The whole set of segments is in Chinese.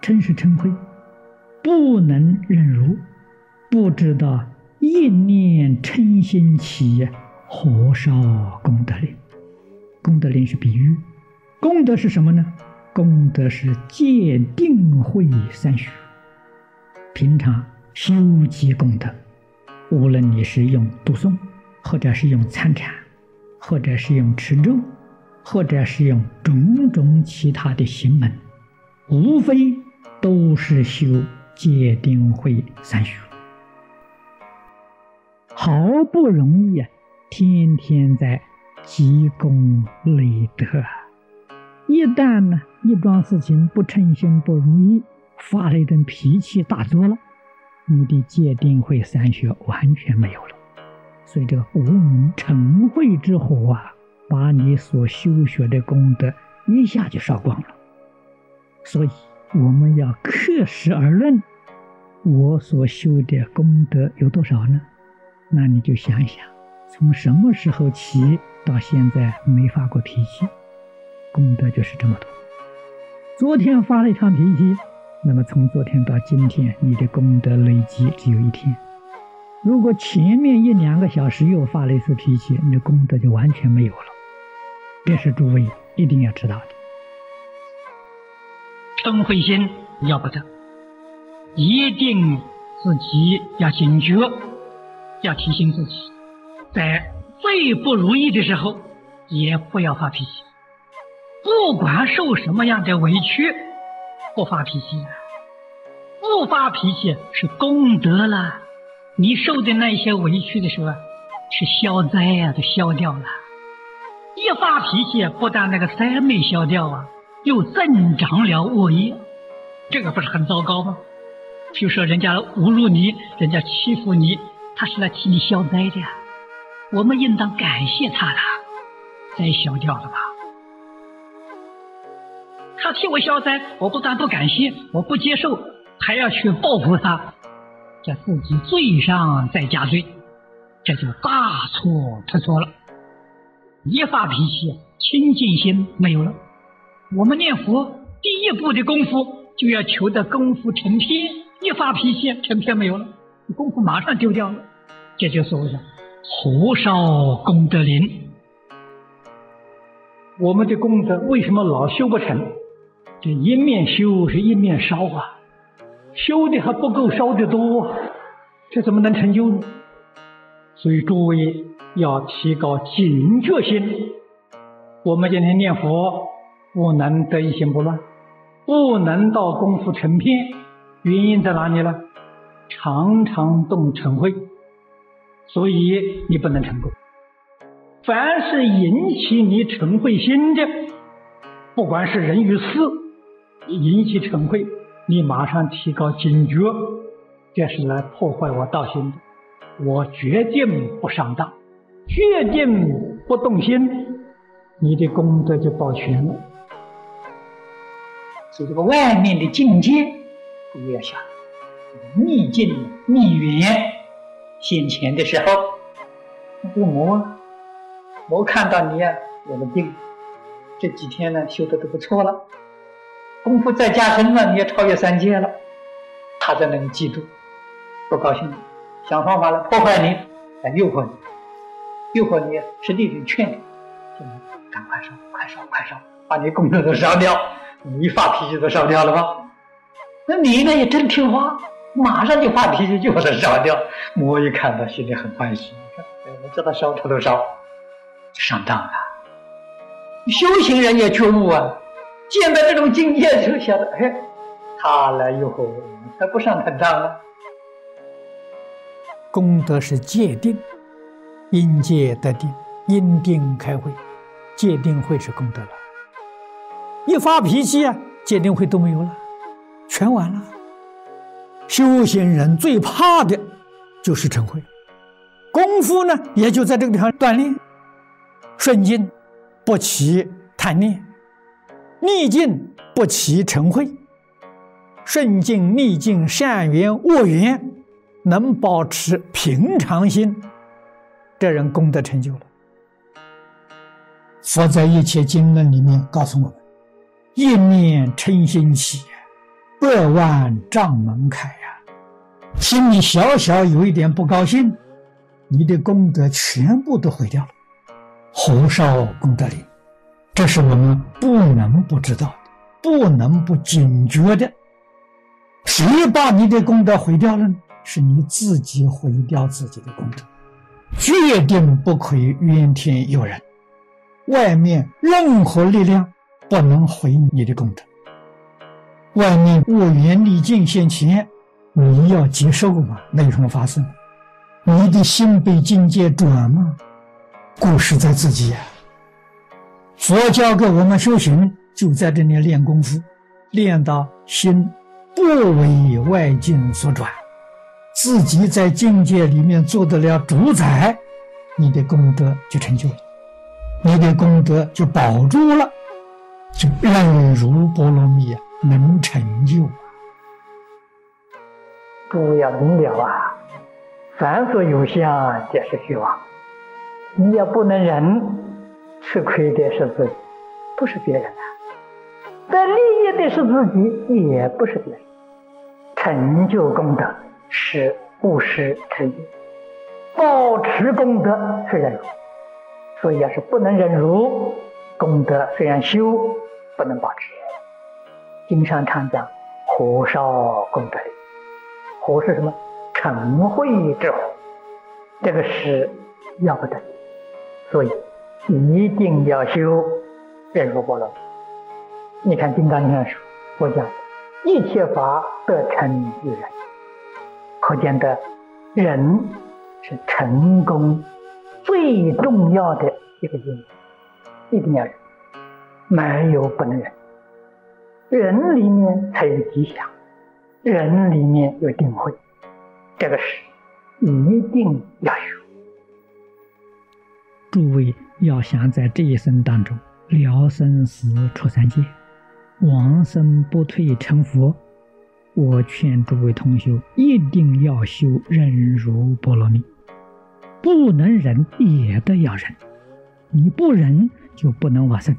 嗔是嗔恚，不能忍辱，不知道一念嗔心起，火烧功德林？功德林是比喻，功德是什么呢？功德是戒定慧三学。平常修积功德，无论你是用读诵，或者是用参禅，或者是用持咒，或者是用种种其他的行门，无非。都是修戒定慧三学，好不容易啊，天天在积功累德。一旦呢，一桩事情不称心不如意，发了一顿脾气，大作了，你的戒定慧三学完全没有了。所以这个无名成慧之火啊，把你所修学的功德一下就烧光了。所以。我们要克实而论，我所修的功德有多少呢？那你就想一想，从什么时候起到现在没发过脾气，功德就是这么多。昨天发了一场脾气，那么从昨天到今天，你的功德累积只有一天。如果前面一两个小时又发了一次脾气，你的功德就完全没有了。这是诸位一定要知道的。嗔恚心要不得，一定自己要警觉，要提醒自己，在最不如意的时候也不要发脾气。不管受什么样的委屈，不发脾气啊，不发脾气是功德了。你受的那些委屈的时候，是消灾呀，都消掉了。一发脾气，不但那个灾没消掉啊。又增长了恶业，这个不是很糟糕吗？就说人家侮辱你，人家欺负你，他是来替你消灾的呀。我们应当感谢他了，灾消掉了吧？他替我消灾，我不但不感谢，我不接受，还要去报复他，这自己罪上再加罪，这就大错特错了。一发脾气，清净心没有了。我们念佛第一步的功夫，就要求得功夫成片。一发脾气，成片没有了，功夫马上丢掉了。这就所谓的火烧功德林。我们的功德为什么老修不成？这一面修是一面烧啊，修的还不够，烧的多，这怎么能成就呢？所以诸位要提高警觉心。我们今天念佛。不能得一心不乱，不能到功夫成片，原因在哪里呢？常常动成慧，所以你不能成功。凡是引起你成慧心的，不管是人与事，引起成慧，你马上提高警觉，这是来破坏我道心的。我决定不上当，决定不动心，你的功德就保全了。这个外面的境界不要想逆境逆缘现前的时候，这个魔魔看到你啊有了病，这几天呢修的都不错了，功夫再加深了，你也超越三界了，他在那里嫉妒，不高兴，想方法来破坏你，来诱惑你，诱惑你是力人劝你，赶快烧，快烧，快烧，把你功德都烧掉。你一发脾气都烧掉了吧？那你呢也真听话，马上就发脾气就把它烧掉。魔一看到心里很欢喜，我叫他烧他都烧，上当了。修行人也觉悟啊，见到这种境界就晓得，哎，他来诱惑我，才不上他当了。功德是戒定，因戒得定，因定开慧，戒定会是功德了。一发脾气啊，戒定慧都没有了，全完了。修行人最怕的，就是嗔恚。功夫呢，也就在这个地方锻炼。顺境不起贪念，逆境不起嗔恚。顺境、逆境、善缘、恶缘，能保持平常心，这人功德成就了。佛在一切经论里面告诉我们。一念嗔心起，百万丈门开呀！心里小小有一点不高兴，你的功德全部都毁掉了。火烧功德林，这是我们不能不知道的，不能不警觉的。谁把你的功德毁掉了呢？是你自己毁掉自己的功德，决定不可以怨天尤人。外面任何力量不能毁你的功德。外面恶缘逆境现前，你要接受吗？没什么发生？你的心被境界转吗？故事在自己呀。佛教给我们修行，就在这里练功夫，练到心不为外境所转，自己在境界里面做得了主宰，你的功德就成就了，你的功德就保住了，就忍辱波罗蜜啊，能成就。诸位要明了啊，凡所有相，皆是虚妄。你要不能忍，吃亏的是自己，不是别人啊；得利益的是自己，也不是别人。成就功德是布施持戒，保持功德是忍辱。所以要是不能忍辱，功德虽然修，不能保持。经上常讲火烧功德林，火是什么？成慧之火，这个是要不得。所以一定要修忍辱波罗。你看《金刚经》上说，我讲一切法得成于人，可见的人是成功最重要的一个因素，一定要忍，没有不能忍。人里面才有吉祥，人里面有定慧，这个是一定要有。诸位要想在这一生当中了生死、出三界、往生不退成佛，我劝诸位同学一定要修忍辱波罗蜜。不能忍也得要忍，你不忍就不能往生。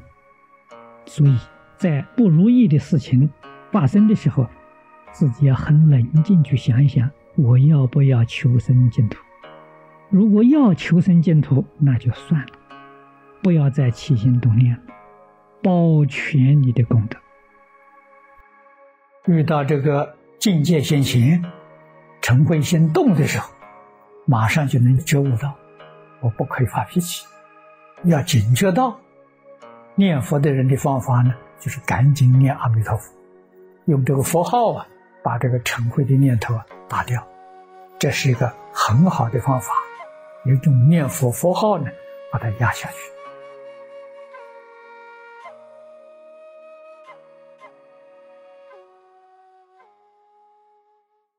所以在不如意的事情发生的时候，自己要很冷静去想一想：我要不要求生净土？如果要求生净土，那就算了，不要再起心动念了，保全你的功德。遇到这个境界现前、嗔恚心动的时候，马上就能觉悟到，我不可以发脾气，要警觉到。念佛的人的方法呢，就是赶紧念阿弥陀佛，用这个佛号啊，把这个成恚的念头啊打掉，这是一个很好的方法。有一种念佛佛号呢，把它压下去。